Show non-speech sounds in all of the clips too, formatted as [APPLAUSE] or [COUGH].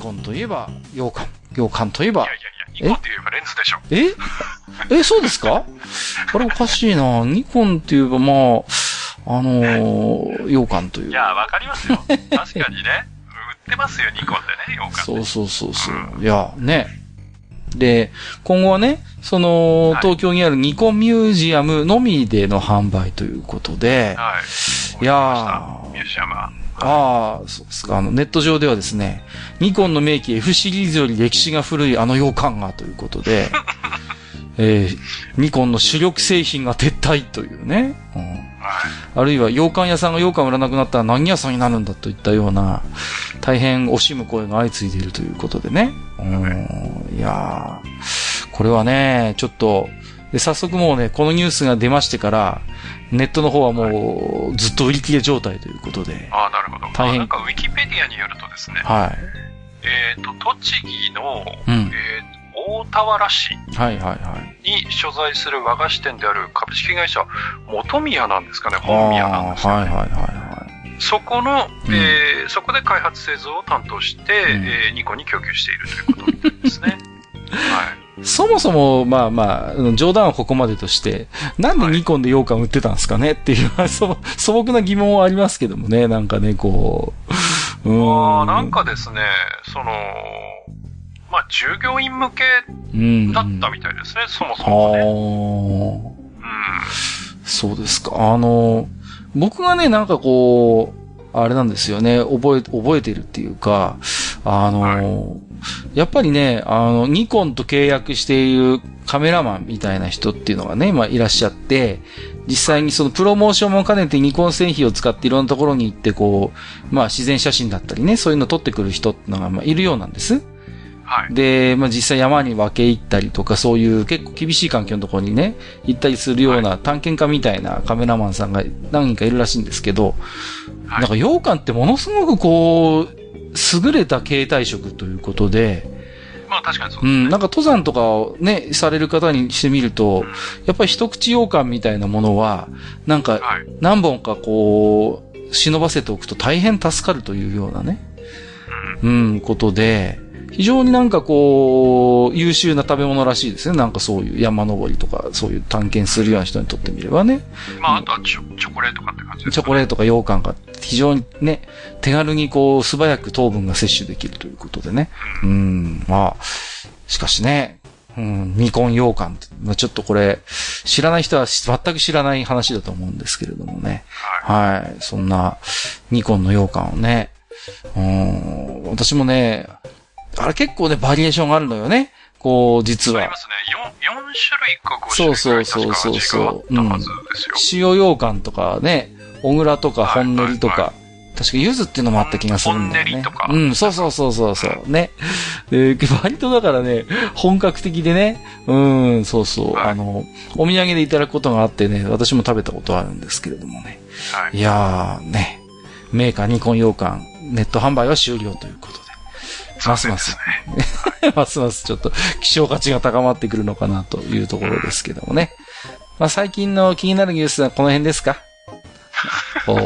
コンといえば、洋館。洋館といえばいや、いやいや、ニコンって言えばレンズでしょ。え？[LAUGHS] え、そうですか？あれおかしいな。ニコンって言えば、まあ、あのー、洋館という。いや、わかりますよ。確かにね。売ってますよ、ニコンでね、洋館そうそうそうそう。いや、ね。で、今後はね、その、はい東京にあるニコンミュージアムのみでの販売ということで、はい。いやーミュージアムは。ああ、そうですか。あの、ネット上ではですね、ニコンの名機 F シリーズより歴史が古いあの洋館がということで、[LAUGHS] えー、ニコンの主力製品が撤退というね、うんはい。あるいは洋館屋さんが洋館を売らなくなったら何屋さんになるんだといったような、大変惜しむ声が相次いでいるということでね。うん、いやーこれはね、ちょっと、で、早速もうね、このニュースが出ましてから、ネットの方はもう、ずっと売り切れ状態ということで、ああ、なるほど。大変あなんかウィキペディアによるとですね、はい。えっ、と、栃木の、うんえー大田原市はいはいはい。に所在する和菓子店である株式会社元宮なんですかね、本宮なんですかね。はいはいはいはそこの、うんえーそこで開発製造を担当して、んえーニコに供給しているということみたいですね。[LAUGHS] はい。い。そもそも、まあまあ冗談はここまでとして、なんでニコンで羊羹売ってたんですかねっていう、[LAUGHS] そ素朴な疑問はありますけどもね、なんかね、こう。うーん。なんかですね、その、まあ、従業員向けうん、だったみたいですね、そもそもね。ああ、うん。そうですか。あの、僕がね、なんかこう、あれなんですよね、覚え、覚えてるっていうか、あの、やっぱりね、あの、ニコンと契約しているカメラマンみたいな人っていうのがね、まあいらっしゃって、実際にそのプロモーションも兼ねてニコン製品を使っていろんなところに行ってこう、まあ自然写真だったりね、そういうのを撮ってくる人っていうのがまあいるようなんです。はい。で、まあ実際山に分け入ったりとか、そういう結構厳しい環境のところにね、行ったりするような探検家みたいなカメラマンさんが何人かいるらしいんですけど、はいなんか羊羹ってものすごくこう、優れた携帯食ということで、まあ確かにそうですね。うん、なんか登山とかをね、される方にしてみると、やっぱり一口羊羹みたいなものは、なんかはい。何本かこう、忍ばせておくと大変助かるというようなね、うん。うん、ことで、非常になんかこう、優秀な食べ物らしいですね。なんかそういう山登りとか、そういう探検するような人にとってみればね。まああとはチョチョコレートかって感じですチョコレートか羊羹か、非常にね、手軽にこう、素早く糖分が摂取できるということでね。うん、まあ、しかしね、うん、ニコン羊羹って、まあ、ちょっとこれ、知らない人は全く知らない話だと思うんですけれどもね。はい。はい。そんな、ニコンの羊羹をね。うん、私もね、あれ結構ね、バリエーションがあるのよね。こう、実はありま。すね。4、4種類か5種類そうそうそうそうそう確か味があったはずですよ。塩羊羹とかね、小倉とかはい本練りとか、は確か柚子っていうのもあった気がするんだよね。本練りとかうん、そうそうそうそうそう。ね。で、割とだからね、本格的でね、うん、そうそう。はいあの、お土産でいただくことがあってね、私も食べたことあるんですけれどもね。はい。いやー、ね、メーカーニコン羊羹、ネット販売は終了ということで。ますます、ね。[LAUGHS] ますますちょっと希少価値が高まってくるのかなというところですけどもね。まあ最近の気になるニュースはこの辺ですか？[LAUGHS] なん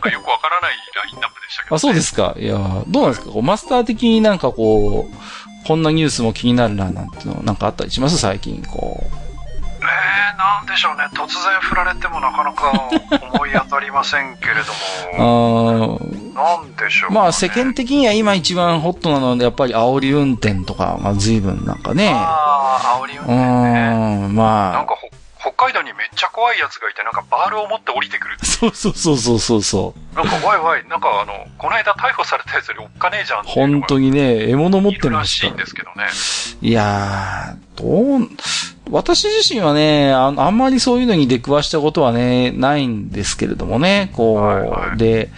かよくわからないラインナップでしたけど、ね。あ、そうですか。いやーどうなんですか？こうマスター的になんかこう、こんなニュースも気になるな、なんていうの、なんかあったりします？最近、こう。えー、なんでしょうね。突然振られてもなかなか思い当たりませんけれあども、[LAUGHS] ーなんでしょう、ね。まあ世間的には今一番ホットなので、やっぱり煽り運転とかが随分なんかね。ああ、煽り運う転ね。ーん、なんまあ。かほ北海道にめっちゃ怖いやつがいて、なんかバールを持って降りてくる。そうそうそうそうそうそう。なんかわいわい、なんかあの、この間逮捕されたやつよりおっかねえじゃん本が当にね、獲物持っているらましいんですけどね。いやー、どう、私自身はね、ああんまりそういうのに出くわしたことはね、ないんですけれどもね、こう、はいはいで、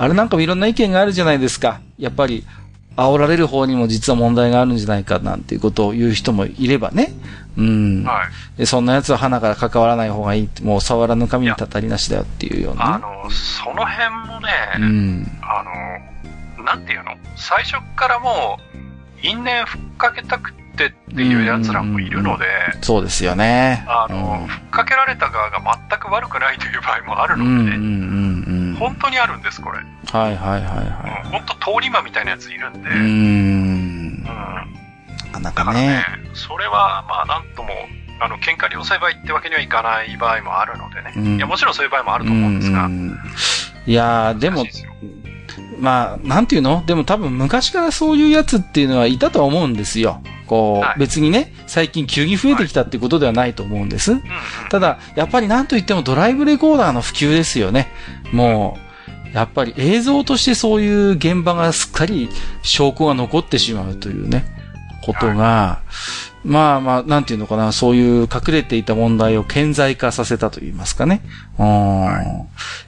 あれなんかもいろんな意見があるじゃないですか。やっぱり、煽られる方にも実は問題があるんじゃないかなんていうことを言う人もいればね。うん。はい。でそんな奴は花から関わらない方がいいって、もう触らぬ神にたたりなしだよっていうようなね。あの、その辺もね、うん。あの、なんていうの？最初からもう、因縁ふっかけたくてっていう奴らもいるので、そうですよね。あの、ふっかけられた側が全く悪くないという場合もあるうん、うん、うん、のでね、うん。本当にあるんです、これ。はいはいはいはうん、本当通り魔みたいなやついるんで。い。うーん。うんなかなだかからねね。、それは、まあ、なんとも、あの、喧嘩両裁判ってわけにはいかない場合もあるのでね。うんいや、もちろんそういう場合もあると思うんですが。うんいやー、でもまあ、なんていうの？でも多分昔からそういうやつっていうのはいたとは思うんですよ。こう、はい別にね、最近急に増えてきたっていうことではないと思うんです。うんうん。ただ、やっぱりなんといってもドライブレコーダーの普及ですよね。もう、やっぱり映像としてそういう現場がすっかり証拠が残ってしまうというね、ことが、まあまあ、なんていうのかな、そういう隠れていた問題を顕在化させたといいますかね。うん。や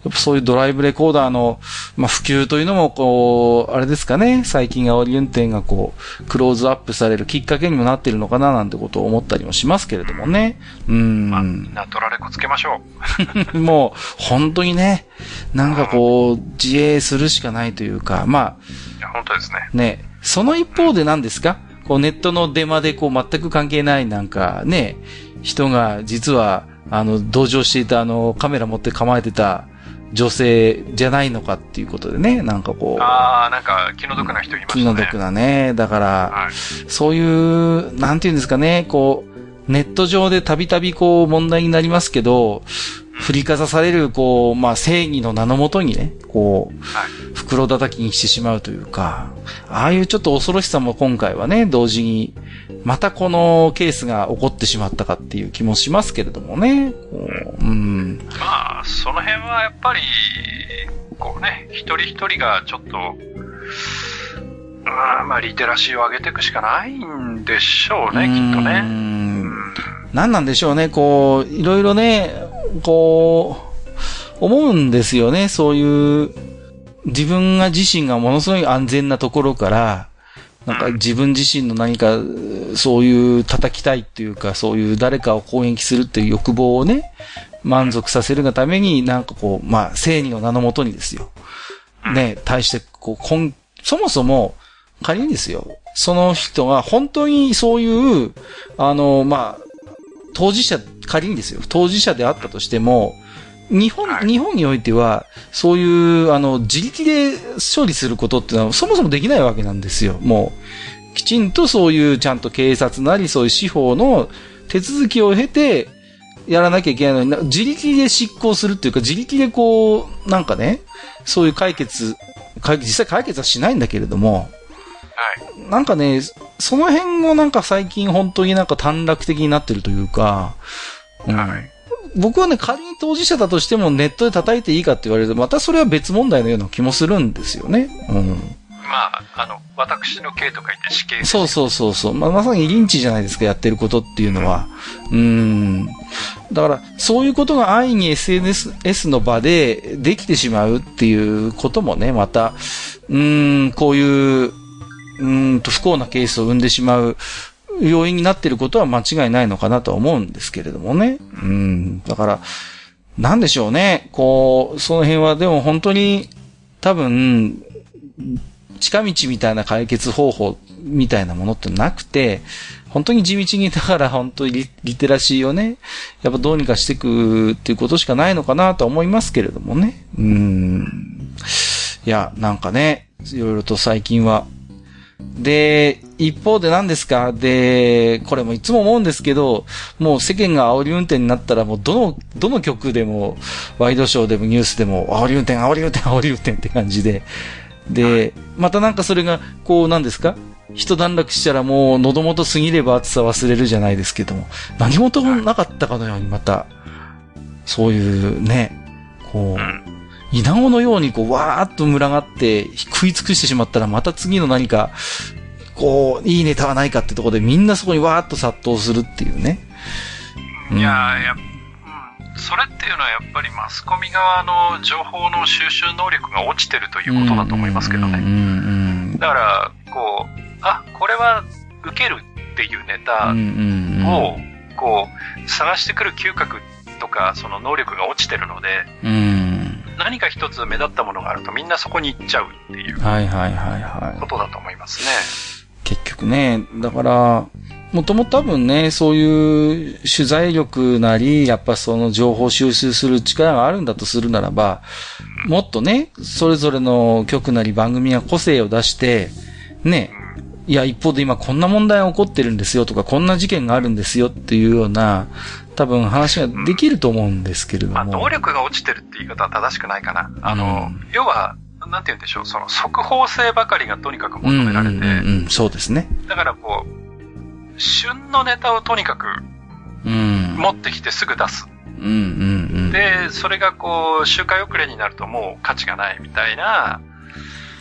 っぱそういうドライブレコーダーの、まあ普及というのも、こう、あれですかね、最近煽り運転がこう、クローズアップされるきっかけにもなっているのかななんてことを思ったりもしますけれどもね。うん。まあ、みんなドラレコつけましょう。[LAUGHS] もう、本当にね、なんかこう、自衛するしかないというか、まいや、本当ですね。あ、ね、その一方で何ですか？こう、ネットのデマでこう、全く関係ないなんか、ね、人が実は、あの、同乗していたあの、カメラ持って構えてた女性じゃないのかっていうことでね、なんかこう、ああ、なんか気の毒な人いましたね。気の毒なね、だから、はい。そういう、なんていうんですかね、こう、ネット上でたびたびこう問題になりますけど、振りかざされる、こう、まあ正義の名のもとにね、こう、はい。袋叩きにしてしまうというか、ああいうちょっと恐ろしさも今回はね、同時に、またこのケースが起こってしまったかっていう気もしますけれどもね。こううん。まあ、その辺はやっぱり、こうね、一人一人がちょっと、うんまあ、リテラシーを上げていくしかないんでしょうね、きっとうね。ん何なんでしょうね、こう、いろいろね、こう、思うんですよね、そういう、自分が自身がものすごい安全なところから、なんか自分自身の何か、そういう叩きたいっていうか、そういう誰かを攻撃するっていう欲望をね、満足させるがために、なんかこう、まあ、正義の名のもとにですよ。ね、対して、こう、こん、そもそも、仮にですよ、その人が本当にそういう、あの、まあ、当事者、仮にですよ、当事者であったとしても、日本、はい日本においては、そういう、あの、自力で処理することっていうのは、そもそもできないわけなんですよ。もう、きちんとそういう、ちゃんと警察なり、そういう司法の手続きを経て、やらなきゃいけないのにな、自力で執行するっていうか、自力でこう、なんかね、そういう解決、解実際解決はしないんだけれども、はい。なんかね、その辺もなんか最近本当になんか短絡的になってるというか、うんはい僕はね、仮に当事者だとしてもネットで叩いていいかって言われると、またそれは別問題のような気もするんですよね。うん。まあ、あの、私の刑と書いて死刑そうそうそうそう。まあ、まさにリンチじゃないですか、やってることっていうのは。うん。だから、そういうことが安易に SNS の場でできてしまうっていうこともね、また、うん、こういう、うんと不幸なケースを生んでしまう要因になっていることは間違いないのかなとは思うんですけれどもね。うん。だから、なんでしょうね。こう、その辺はでも本当に、多分、近道みたいな解決方法みたいなものってなくて、本当に地道にだから本当にリリテラシーをね、やっぱどうにかしていくっていうことしかないのかなと思いますけれどもね。うん。いや、なんかね、いろいろと最近は。で、一方で何ですか？で、これもいつも思うんですけど、もう世間が煽り運転になったらもうどの、どの曲でも、ワイドショーでもニュースでも、煽り運転、煽り運転、煽り運転って感じで、で、またなんかそれが、こう、なんですか？一段落したらもう喉元過ぎれば暑さ忘れるじゃないですけども、何事もなかったかのようにまた、そういうね、こう、稲子のようにこう、わーっと群がって食い尽くしてしまったらまた次の何か、こう、いいネタはないかってところでみんなそこにわーっと殺到するっていうね。うんいやーやっうん、それっていうのはやっぱりマスコミ側の情報の収集能力が落ちてるということだと思いますけどね。だから、こう、あ、これは受けるっていうネうんタを、こう、探してくる嗅覚とか、その能力が落ちてるので、うん。何か一つ目立ったものがあるとみんなそこに行っちゃうっていうはいはいはいはい。ことだと思いますね。結局ね、だから、もともと多分ね、そういう取材力なり、やっぱその情報収集する力があるんだとするならば、もっとね、それぞれの局なり番組が個性を出して、ね、いや、一方で今こんな問題が起こってるんですよとか、こんな事件があるんですよっていうような、多分話ができると思うんですけれども。まあ、能力が落ちてるって言い方は正しくないかな。あの、うん要は、なんて言うんでしょう、その速報性ばかりがとにかく求められて、うんうんうんうん、そうですね。だからこう、旬のネタをとにかくうん。持ってきてすぐ出す。うんうんうん。で、それがこう、周回遅れになるともう価値がないみたいな、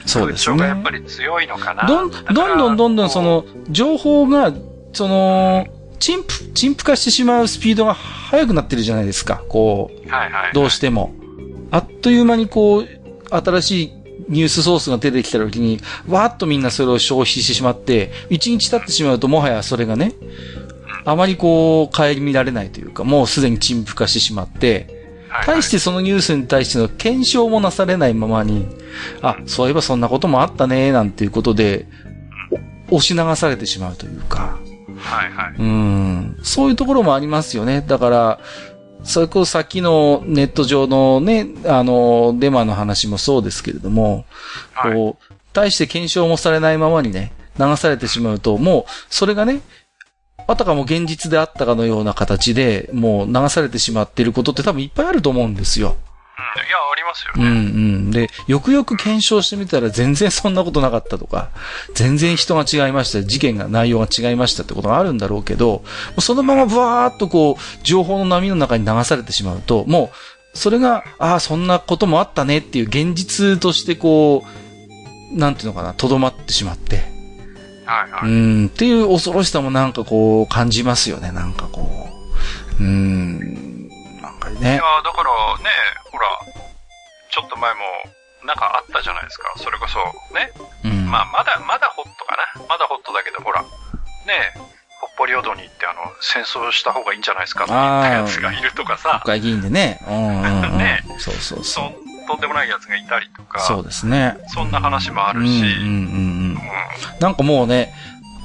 そうです風潮がやっね。ぱり強いのかな。どん、どんどんどんどんそ、この、情報が、その、陳腐、陳腐化してしまうスピードが速くなってるじゃないですか。こう、うはいはいはい。どうしても。あっという間にこう、新しいニュースソースが出てきた時に、わーっとみんなそれを消費してしまって、一日経ってしまうともはやそれがね、あまりこう、顧みられないというか、もうすでに陳腐化してしまって、対してそのニュースに対しての検証もなされないままに、あ、そういえばそんなこともあったね、なんていうことで、お押し流されてしまうというか、はいはい。うん、そういうところもありますよね。だから、それこそさっきのネット上のね、あの、デマの話もそうですけれども、はい。こう、対して検証もされないままにね、流されてしまうと、もう、それがね、あたかも現実であったかのような形で、もう流されてしまっていることって多分いっぱいあると思うんですよ。うんいや、ありますようんうね。ん。で、よくよく検証してみたら全然そんなことなかったとか、全然人が違いました、事件が、内容が違いましたってことがあるんだろうけど、そのままブワーっとこう、情報の波の中に流されてしまうと、もう、それが、ああ、そんなこともあったねっていう現実としてこう、なんていうのかな、とどまってしまって、はいはい。うん、っていう恐ろしさもなんかこう、感じますよね、なんかこう。うん、なんかいねや。、だからね、ほら、ちょっと前も、なんかあったじゃないですか。それこそ、ね。うん。まあ、まだ、まだホットかな。まだホットだけど、ほら、ね北方領土に行って、あの、戦争した方がいいんじゃないですかって言ったやつがいるとかさ、国会議員でね。うんうんうん。[LAUGHS] ねそうそうそそう。んとんでもないやつがいたりとか、そうですね。そんな話もあるし、うんうんうんうんうんなんかもうね、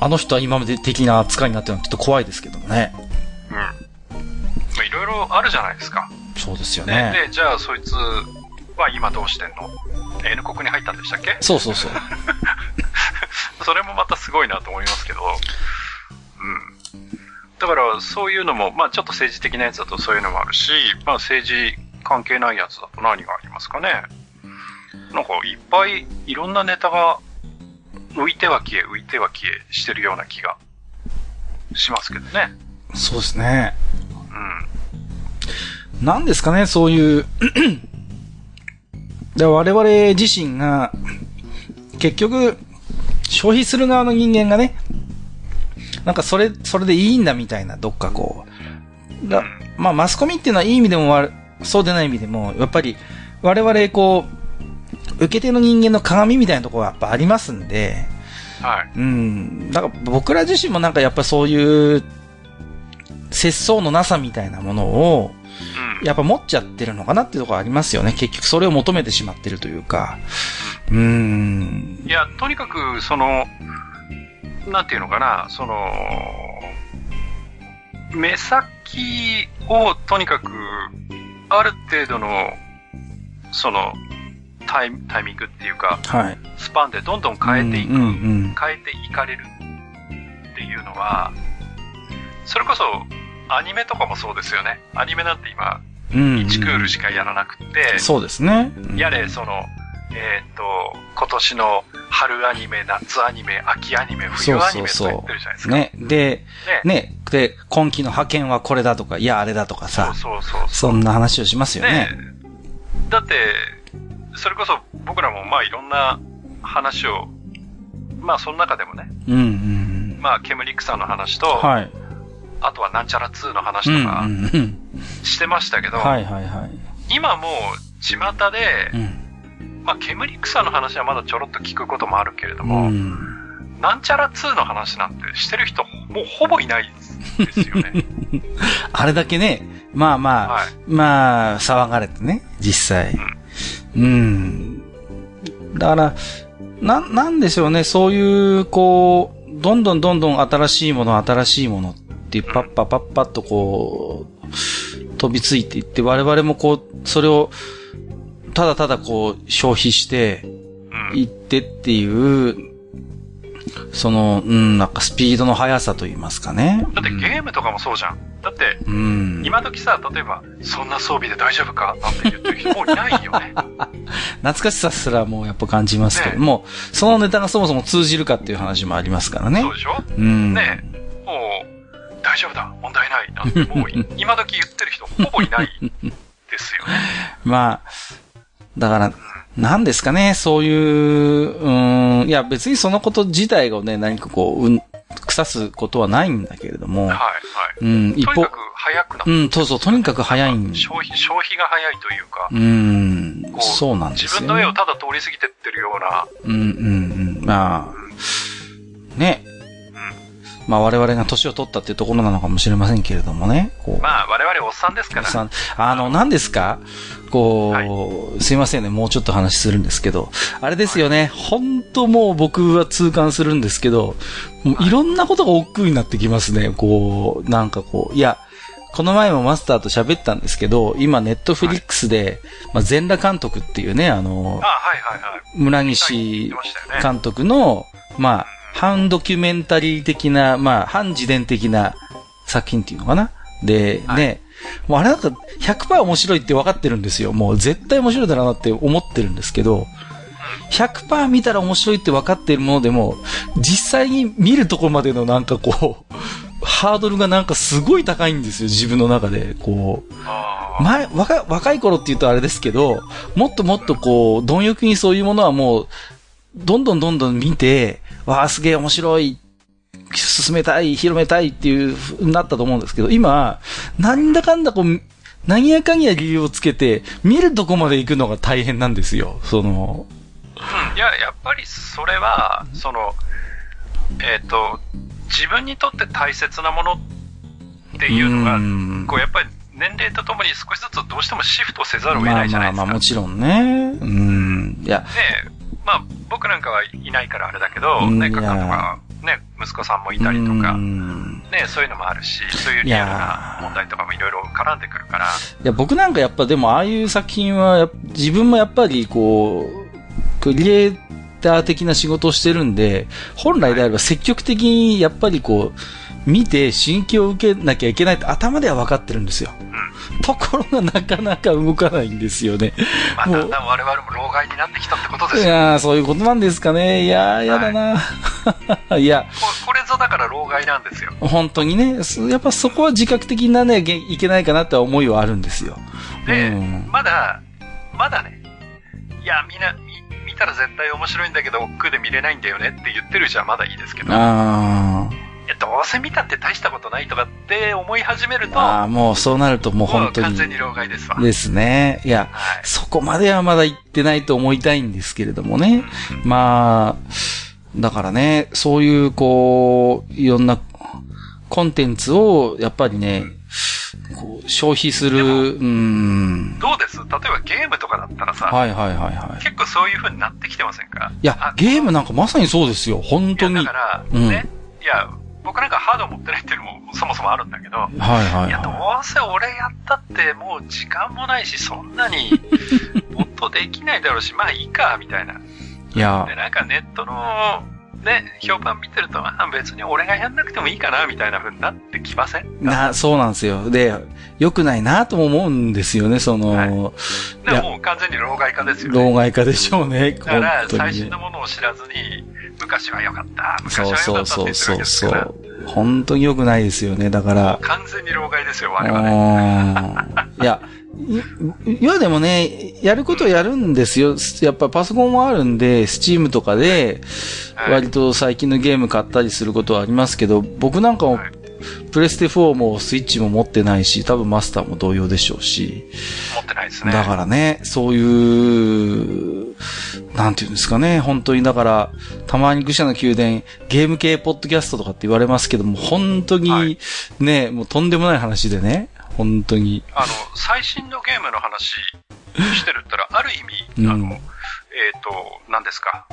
あの人は今まで的な扱いになってるのはちょっと怖いですけどもね。うん。まあ、いろいろあるじゃないですか。そうですよね。ね。で、じゃあ、そいつは今どうしてんの ?N 国に入ったんでしたっけ？そうそうそう。[LAUGHS] それもまたすごいなと思いますけど、うん。だから、そういうのも、まあちょっと政治的なやつだとそういうのもあるし、まあ政治関係ないやつだと何がありますかね？なんかいっぱいいろんなネタが浮いては消え、浮いては消えしてるような気がしますけどね。そうですね。うん。なんですかね、そういう。[CLEARS THROAT] で我々自身が、結局、消費する側の人間がね、なんかそれ、それでいいんだみたいな、どっかこう。だまあ、マスコミっていうのはいい意味でも悪、そうでない意味でも、やっぱり、我々こう、受け手の人間の鏡みたいなところはやっぱありますんで、はい。うん。だから僕ら自身もなんかやっぱそういう、節操のなさみたいなものを、うん。やっぱ持っちゃってるのかなっていうところありますよね。結局それを求めてしまってるというか。うーん。いや、とにかく、その、なんていうのかな、その、目先をとにかく、ある程度の、その、タイタイミングっていうか、はい。スパンでどんどん変えていく、うんうん変えていかれるっていうのは、それこそ、アニメとかもそうですよね。アニメなんて今、うん。うんうん1クールしかやらなくって、そうですね。やれ、その、えっ、と、今年の春アニメ、夏アニメ、秋アニメ、冬アニメとってるじゃないですか。ね。で、ね。ね。で、今期の派遣はこれだとか、いや、あれだとかそうさ、そうそう。そんな話をしますよね。ねだって、それこそ僕らもまあいろんな話を、まあその中でもね、うんうんまあ煙草の話と、うん。はい。あとはなんちゃら2の話うんうとかんうん。してましたけど。今もう巷でう、ん。まあ煙草の話はまだちょろっと聞くこともあるけれどうも、ん。なんちゃら2の話なんてしてる人もうほぼいないですよね。[LAUGHS] あれだけね、まあまあ、はい。まあ、騒がれてね、実際。うん。だから、な、なんでしょうね、そういう、こう、どんどんどんどん新しいもの、新しいものってパッパパッパッとこう、飛びついていって、我々もこう、それを、ただただこう、消費して、いってっていう、その、うん、なんかスピードの速さと言いますかね。だってゲームとかもそうじゃん。だって、うん、今時さ、例えば、そんな装備で大丈夫かなんて言ってる人 [LAUGHS] もういないよね。懐かしさすらもうやっぱ感じますけども、ね、そのネタがそもそも通じるかっていう話もありますからね。そうでしょ？うん。ねもう、大丈夫だ、問題ない。なんてもう、[LAUGHS] 今時言ってる人ほぼいないですよね。[LAUGHS] まあ、だから、何ですかね、そういう、うん、いや別にそのこと自体がね、何かこう、うん、腐すことはないんだけれども。はい、はい。うん、一方。とにかく早くなうん、そうそう、とにかく早いん消費、消費が早いというか。うん、そうなんですよ、自分の絵をただ通り過ぎてってるような。うん、うん、うん。まあ、ね、まあ我々が年を取ったっていうところなのかもしれませんけれどもね。まあ我々おっさんですから。おっさん。あの、何ですか？こう、はい、すいませんね、もうちょっと話するんですけど、あれですよね、本当もう僕は痛感するんですけど、もうい。ろんなことが億劫になってきますね、こう、なんかこう、いや、この前もマスターと喋ったんですけど、今ネットフリックスで、まあ、全裸監督っていうね、あの、あはいはいはい、村西監督の、まあ、反ドキュメンタリー的な、まあ、反自伝的な作品っていうのかな？で、はい、ね、もうあれなんか100%面白いって分かってるんですよ。もう絶対面白いだろうなって思ってるんですけど、100%見たら面白いって分かってるものでも、実際に見るところまでのなんかこう、ハードルがなんかすごい高いんですよ、自分の中で。こう。前、若若い頃って言うとあれですけど、もっともっとこう、貪欲にそういうものはもう、どんどんどんどん見て、わあ、すげえ面白い進めたい、広めたいっていうなったと思うんですけど、今、なんだかんだこう、何やかんや理由をつけて、見るとこまで行くのが大変なんですよ、その。うん、いや、やっぱりそれは、その、えっ、ー、と、自分にとって大切なものっていうのが、うこう、やっぱり年齢とともに少しずつどうしてもシフトせざるを得ないじゃないですか。まあまあまあもちろんね。うん。いや。で、まあ僕なんかはいないからあれだけど、ね、カカとか、ね、息子さんもいたりとか、ね、そういうのもあるし、そういうリアルな問題とかもいろいろ絡んでくるから。いや、僕なんかやっぱでもああいう作品は、自分もやっぱりこう、クリエイター的な仕事をしてるんで、本来であれば積極的にやっぱりこう、見て刺激を受けなきゃいけないって頭では分かってるんですよ。うん、ところがなかなか動かないんですよね。まあ、だんだん我々も老害になってきたってことですよいやそういうことなんですかね。いややだな、はい、いやこ。これぞだから老害なんですよ。本当にね。やっぱそこは自覚的になね、いけないかなって思いはあるんですよ。で、うん、まだ、まだね、いや、みんな、見たら絶対面白いんだけど、億劫で見れないんだよねって言ってるじゃまだいいですけど。ああ。どうせ見たって大したことないとかって思い始めると。ああ、もうそうなるともう本当に。完全に老害ですわ。ですね。いや、はい、そこまではまだ行ってないと思いたいんですけれどもね。うんうん、まあ、だからね、そういう、こう、いろんなコンテンツを、やっぱりね、こう消費する、うん。どうです？例えばゲームとかだったらさ、はいはいはいはい。結構そういう風になってきてませんか？いや、ゲームなんかまさにそうですよ、本当に。だから、ね、いや、僕なんかハード持ってないっていうのもそもそもあるんだけど、はいはい、はい、いや、どうせ俺やったってもう時間もないし、そんなに [LAUGHS] もっとできないだろうし、まあいいか、みたいな。いや。で、なんかネットの、ね、評判見てると、まあ別に俺がやんなくてもいいかな、みたいな風になってきませんな、そうなんですよ。で、良くないなとも思うんですよね、その。はい、でももう完全に老害化ですよね。老害化でしょうね。だから最新のものを知らずに、昔は良かった。昔は良かったそうそうそうそう。本当に良くないですよね。だから。完全に老害ですよ、我々。いや、いやでもね、やることやるんですよ。やっぱパソコンもあるんで、スチームとかで、割と最近のゲーム買ったりすることはありますけど、僕なんかも、プレステ4もスイッチも持ってないし、多分マスターも同様でしょうし。持ってないですね。だからね、そういう、なんていうんですかね、本当にだから、たまに愚者の宮殿、ゲーム系ポッドキャストとかって言われますけども、本当にね、はい、もうとんでもない話でね、本当に。あの、最新のゲームの話してるったら、ある意味、うん、あの、えっ、ー、と、何ですか？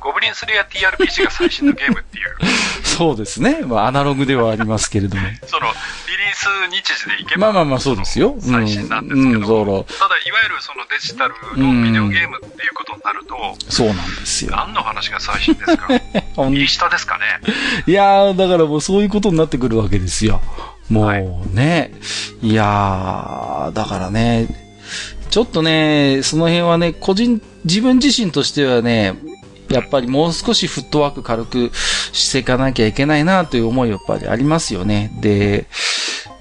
ゴブリンスレイヤー TRPG が最新のゲームっていう。[LAUGHS] そうですね。まあ、アナログではありますけれども。[LAUGHS] その、リリース日時でいけば。まあまあまあ、そうですよ。最新なんですけど。うん、そうただ、いわゆるそのデジタルのビデオゲームっていうことになると、そうなんですよ。何の話が最新ですか？[LAUGHS] 右下ですかね？いやー、だからもうそういうことになってくるわけですよ。もうね。はい、いやー、だからね、ちょっとね、その辺はね、個人、自分自身としてはね、やっぱりもう少しフットワーク軽くしていかなきゃいけないなという思いやっぱりありますよね。で、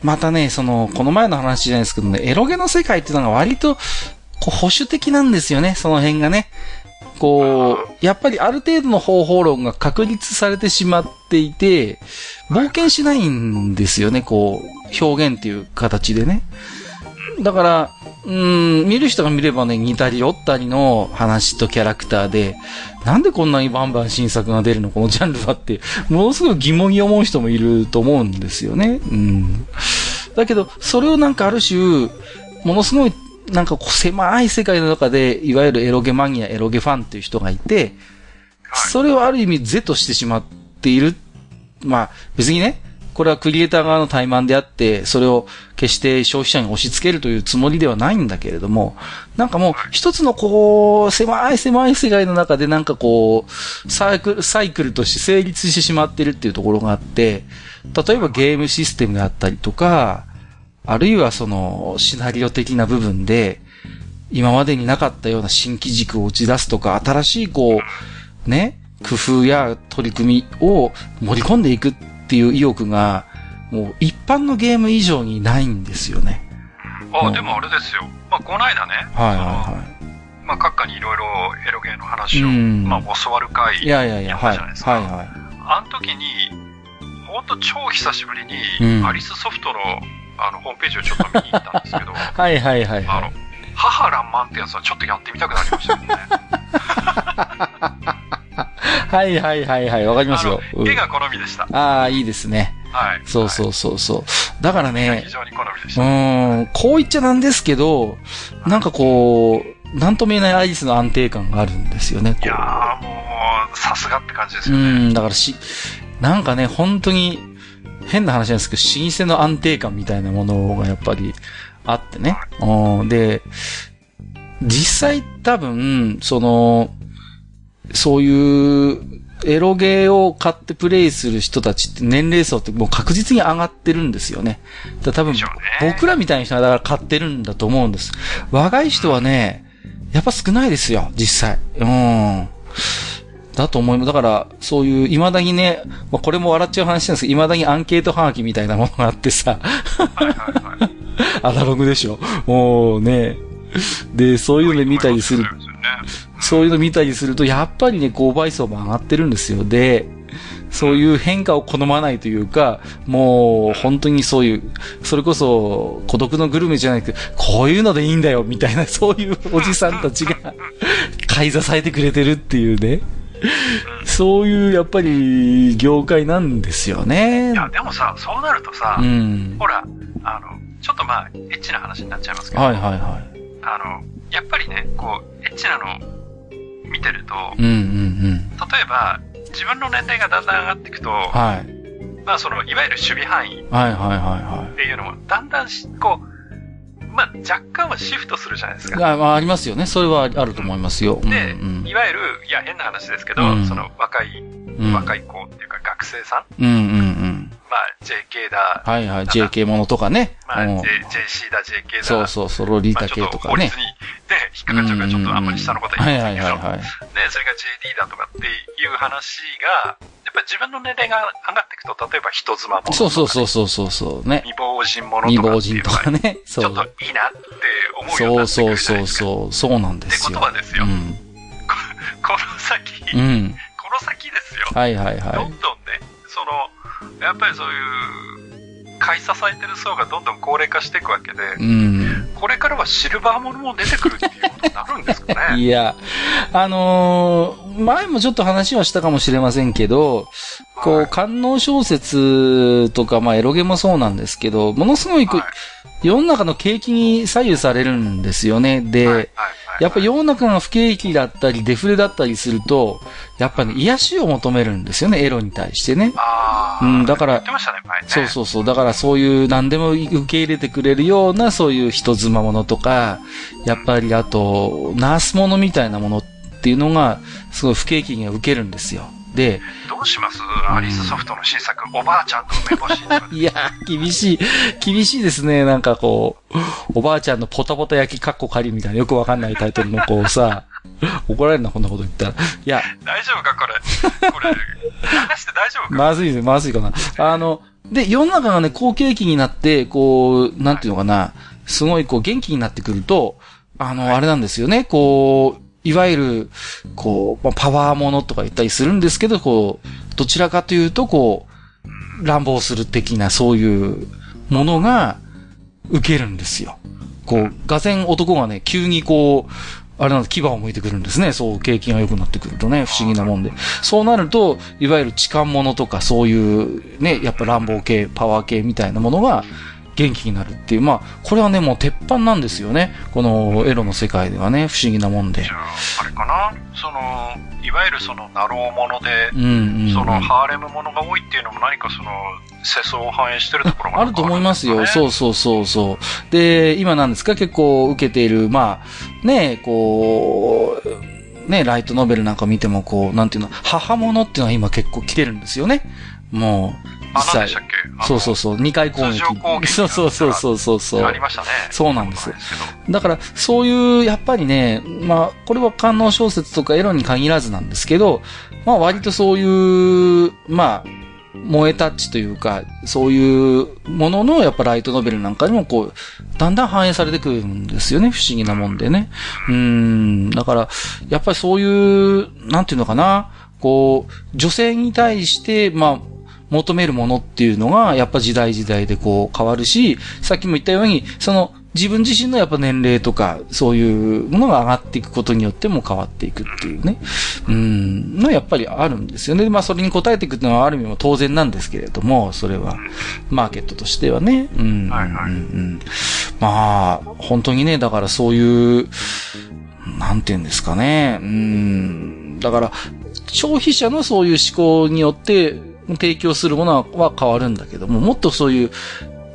またね、その、この前の話じゃないですけどね、エロゲの世界っていうのが割と、こう、保守的なんですよね、その辺がね。こう、やっぱりある程度の方法論が確立されてしまっていて、冒険しないんですよね、こう、表現っていう形でね。だから、うん、見る人が見ればね、似たり寄ったりの話とキャラクターで、なんでこんなにバンバン新作が出るのこのジャンルはって、ものすごい疑問に思う人もいると思うんですよね。うん。だけど、それをなんかある種、ものすごい、なんかこう狭い世界の中で、いわゆるエロゲマニア、エロゲファンっていう人がいて、それをある意味是としてしまっている。まあ、別にね、これはクリエイター側の怠慢であって、それを決して消費者に押し付けるというつもりではないんだけれども、なんかもう一つのこう、狭い狭い世界の中でなんかこう、サイクル、サイクルとして成立してしまってるっていうところがあって、例えばゲームシステムであったりとか、あるいはそのシナリオ的な部分で、今までになかったような新規軸を打ち出すとか、新しいこう、ね、工夫や取り組みを盛り込んでいくっていう意欲が、もう一般のゲーム以上にないんですよね。あ、でもあれですよ。まあ、この間ね。はいはいはい。まあ、閣下にいろいろエロゲーの話を、まあ、教わる会いやいやいや、はい。はいはい。あの時に、ほんと超久しぶりに、アリスソフトの、あの、ホームページをちょっと見に行ったんですけど、[LAUGHS] はいはいはい。あの、母らんまんってやつはちょっとやってみたくなりましたよね。[LAUGHS] はいはいはいはい、わかりますよ。絵が好みでした。ああ、いいですね。はい。そうそうそうそう。だからね、非常に好みでした。うん、こう言っちゃなんですけど、なんかこう、なんとも言えないアリスの安定感があるんですよね。いやーもう、さすがって感じですよね。うん、だからし、なんかね、本当に、変な話なんですけど、老舗の安定感みたいなものがやっぱりあってね。うん、で、実際多分、その、そういうエロゲーを買ってプレイする人たちって年齢層ってもう確実に上がってるんですよね。だ多分、僕らみたいな人はだから買ってるんだと思うんです。若い人はね、やっぱ少ないですよ、実際。うん。だと思います。だから、そういう、未だにね、まあ、これも笑っちゃう話なんですけど、未だにアンケートハガキみたいなものがあってさ、[LAUGHS] アナログでしょ。もうね。で、そういうので見たりする。そういうの見たりすると、やっぱりね、購買層も上がってるんですよ。で、そういう変化を好まないというか、もう本当にそういう、それこそ孤独のグルメじゃなくて、こういうのでいいんだよ、みたいな、そういうおじさんたちが買い支えてくれてるっていうね。[LAUGHS] そういう、やっぱり、業界なんですよね。いや、でもさ、そうなるとさ、うん、ほら、あの、ちょっとまあ、エッチな話になっちゃいますけど、はいはいはい。あの、やっぱりね、こう、エッチなの見てると、うんうんうん、例えば、自分の年齢がだんだん上がっていくと、はい。まあ、その、いわゆる守備範囲。っていうのも、だんだんこう、まあ、若干はシフトするじゃないですか。あ、まあ、ありますよね。それはあると思いますよ。で、うんうん、いわゆる、いや、変な話ですけど、うん、その、若い、若い子っていうか、学生さん。うんうんうん。まあ、JK だ。はいはい、JK ものとかね。まあ、J、JC だ、JK だ。そうそう、ソロリータ系とかね。まあ、法律に、で、引っかかっちゃうから、ちょっとあんまり下のことは言いませんけど。はいはいはい、はい。ね、それが JD だとかっていう話が、ぱり自分の年齢が上がっていくと、例えば人妻ものとか、ね、そうそうそうそうそうね。未亡人ものとか。未亡人とかね。そう。ちょっといいなって思うようになってくるそうそうそうそう。そうなんですよ。ってことはですよ。うん、[LAUGHS] この先、うん、この先ですよ。はいはいはい。どんどんね、その、やっぱりそういう、買い支えてる層がどんどん高齢化していくわけで、うん、これからはシルバーものも出てくるっていうことになるんですかね。[LAUGHS] いや、あのー、前もちょっと話はしたかもしれませんけど、こう、官能小説とか、まあ、エロゲもそうなんですけど、ものすごい、はい、世の中の景気に左右されるんですよね。で。やっぱ世の中が不景気だったり、デフレだったりすると、やっぱね、癒しを求めるんですよね、エロに対してね。ああ。うんだから。そうそうそう。だからそういう何でも受け入れてくれるようなそういう人妻ものとか、やっぱりあと、ナースものみたいなものっていうのが、すごい不景気には受けるんですよ。で、どうします？アリスソフトの新作、おばあちゃんと梅干し [LAUGHS] いやー、厳しい、厳しいですね。なんかこう、おばあちゃんのポタポタ焼きカッコ仮みたいなよくわかんないタイトルのこうさ、[LAUGHS] 怒られるな、こんなこと言ったら。いや、大丈夫か？これ。これ、流して大丈夫か？まずいですまずいかな。あの、で、世の中がね、好景気になって、こう、なんていうのかな、すごいこう元気になってくると、あの、あれなんですよね、こう、いわゆる、こう、まあパワーものとか言ったりするんですけど、こう、どちらかというと、こう、乱暴する的な、そういうものが、受けるんですよ。こう、がぜん男がね、急にこう、あれなんだ、牙を向いてくるんですね。そう、景気が良くなってくるとね、不思議なもんで。そうなると、いわゆる痴漢者とか、そういう、ね、やっぱ乱暴系、パワー系みたいなものが、元気になるっていう。まあ、これはね、もう鉄板なんですよね。このエロの世界ではね、不思議なもんでじ。ゃあ、あれかな？その、いわゆるその、ナローもので、うんうん、うん。その、ハーレムものが多いっていうのも何かその、世相を反映してるところがある [LAUGHS] と思いますよ。う。そうそうそうそう。で、今なんですか？結構受けている、まあ、ね、こう、ね、ライトノベルなんか見ても、こう、なんていうの、母物っていうのは今結構来てるんですよね。もう、あ、実際何でした。っけ？あのそうそうそう、二回攻撃攻。撃そうそうそうそうそうそうあ。りましたね。そうなんですだから、そういう、やっぱりね、まあ、これは観音小説とかエロに限らずなんですけど、まあ、割とそういう、まあ、萌えタッチというか、そういうものの、やっぱライトノベルなんかにも、こう、だんだん反映されてくるんですよね、不思議なもんでね。うん、だから、やっぱりそういう、なんていうのかな、こう、女性に対して、まあ、求めるものっていうのが、やっぱ時代時代でこう変わるし、さっきも言ったように、その自分自身のやっぱ年齢とか、そういうものが上がっていくことによっても変わっていくっていうね。うん、のやっぱりあるんですよね。まあそれに応えていくっていうのはある意味も当然なんですけれども、それは、マーケットとしてはね。うん。はいはいうんうんまあ、本当にね、だからそういう、なんていうんですかね。うん。だから、消費者のそういう思考によって提供するものは変わるんだけども、もっとそういう、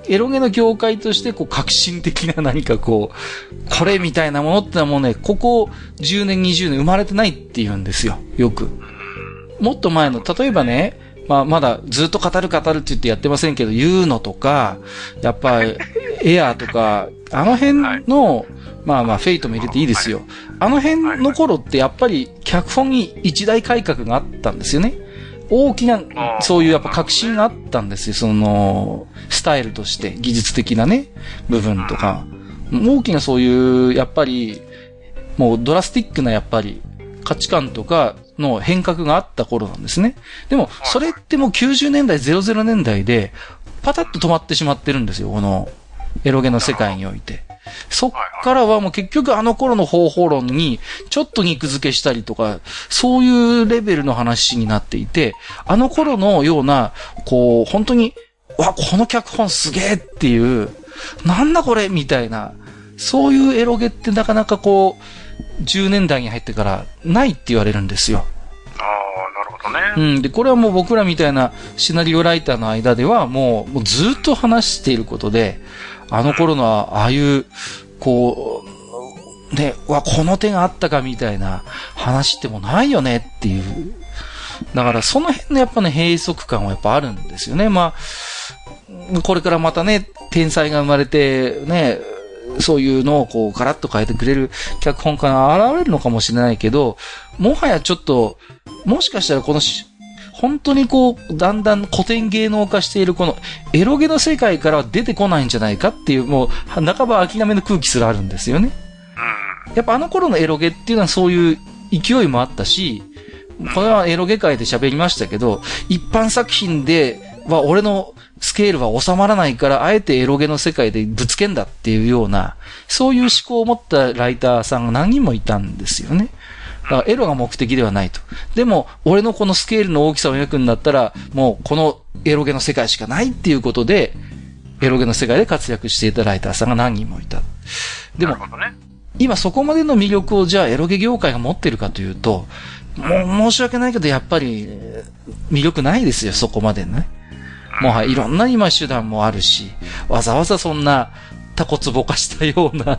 エロゲの業界として、こう、革新的な何かこう、これみたいなものってのはもうね、ここ10年、20年生まれてないって言うんですよ、よく。もっと前の、例えばね、まあ、まだずっと語る語るって言ってやってませんけど、言うのとか、やっぱり、[LAUGHS] エアーとか、あの辺の、まあまあ、フェイトも入れていいですよ。あの辺の頃ってやっぱり、脚本に一大改革があったんですよね。大きな、そういうやっぱ革新があったんですよ。その、スタイルとして、技術的なね、部分とか。大きなそういう、やっぱり、もうドラスティックなやっぱり、価値観とかの変革があった頃なんですね。でも、それってもう90年代、00年代で、パタッと止まってしまってるんですよ、この、エロゲの世界において。そっからはもう結局あの頃の方法論にちょっと肉付けしたりとか、そういうレベルの話になっていて、あの頃のような、こう、本当に、わ、この脚本すげえっていう、なんだこれみたいな、そういうエロゲってなかなかこう、10年代に入ってからないって言われるんですよ。ああ、なるほどね。うん。で、これはもう僕らみたいなシナリオライターの間ではもう、もうずっと話していることで、あの頃のああいう、こう、ね、わ、この手があったかみたいな話ってもないよねっていう。だからその辺のやっぱね、閉塞感はやっぱあるんですよね。まあ、これからまたね、天才が生まれて、ね、そういうのをこうガラッと変えてくれる脚本家が現れるのかもしれないけど、もはやちょっと、もしかしたらこの、本当にこう、だんだん古典芸能化しているこのエロゲの世界からは出てこないんじゃないかっていう、もう、半ば諦めの空気すらあるんですよね。やっぱあの頃のエロゲっていうのはそういう勢いもあったし、これはエロゲ界で喋りましたけど、一般作品では俺のスケールは収まらないから、あえてエロゲの世界でぶつけんだっていうような、そういう思考を持ったライターさんが何人もいたんですよね。だからエロが目的ではないと。でも、俺のこのスケールの大きさを描くんだったら、もうこのエロゲの世界しかないっていうことで、エロゲの世界で活躍していたライターさんが何人もいた。でもね。今そこまでの魅力をじゃあエロゲ業界が持ってるかというと、もう申し訳ないけど、やっぱり、魅力ないですよ、そこまでね。もはやいろんな今手段もあるし、わざわざそんなタコツぼかしたような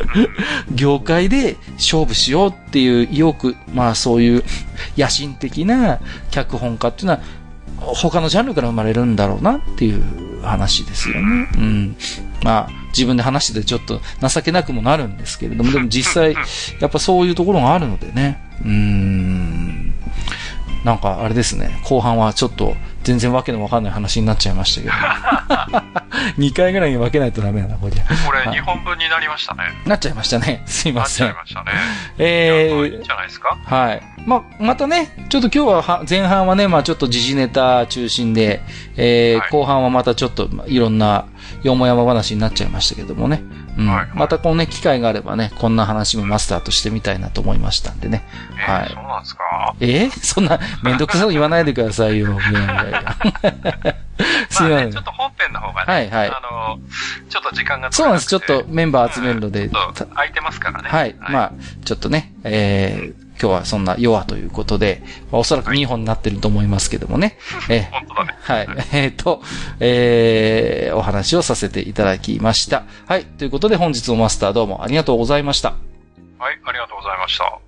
[LAUGHS] 業界で勝負しようっていう意欲、まあそういう野心的な脚本家っていうのは、他のジャンルから生まれるんだろうなっていう話ですよね。うん。まあ、自分で話しててちょっと情けなくもなるんですけれども、でも実際、やっぱそういうところがあるのでね。うーん。なんかあれですね、後半はちょっと全然わけのわかんない話になっちゃいましたけど。[LAUGHS] 2回ぐらいに分けないとダメだな、これ。これ2本分になりましたね。なっちゃいましたね。[LAUGHS] すいませんなっちゃい。ましたね。えいやいいじゃないですか？はい。ま、またね、ちょっと今日はは前半はね、まあちょっと時事ネタ中心で、えーはい後半はまたちょっとまいろんなよもやま話になっちゃいましたけどもね。うん。はいまたこのね、機会があればね、こんな話もマスターとしてみたいなと思いましたんでね。えーはいそうなんですか？えー？そんな、めんどくさいこと言わないでくださいよ。いやいやいや。[LAUGHS] すいませんちょ。っと本編の方がね、はいはいあの、ちょっと時間がそうなんです。ちょっとメンバー集めるので、うん空いてますからね。はい。まあ、ちょっとね、えー、今日はそんな弱ということで、まあ、おそらく2本になってると思いますけどもね。えー本当だね。はい。えっ、と、えー、お話をさせていただきました。はい。ということで本日のマスターどうもありがとうございました。はい、ありがとうございました。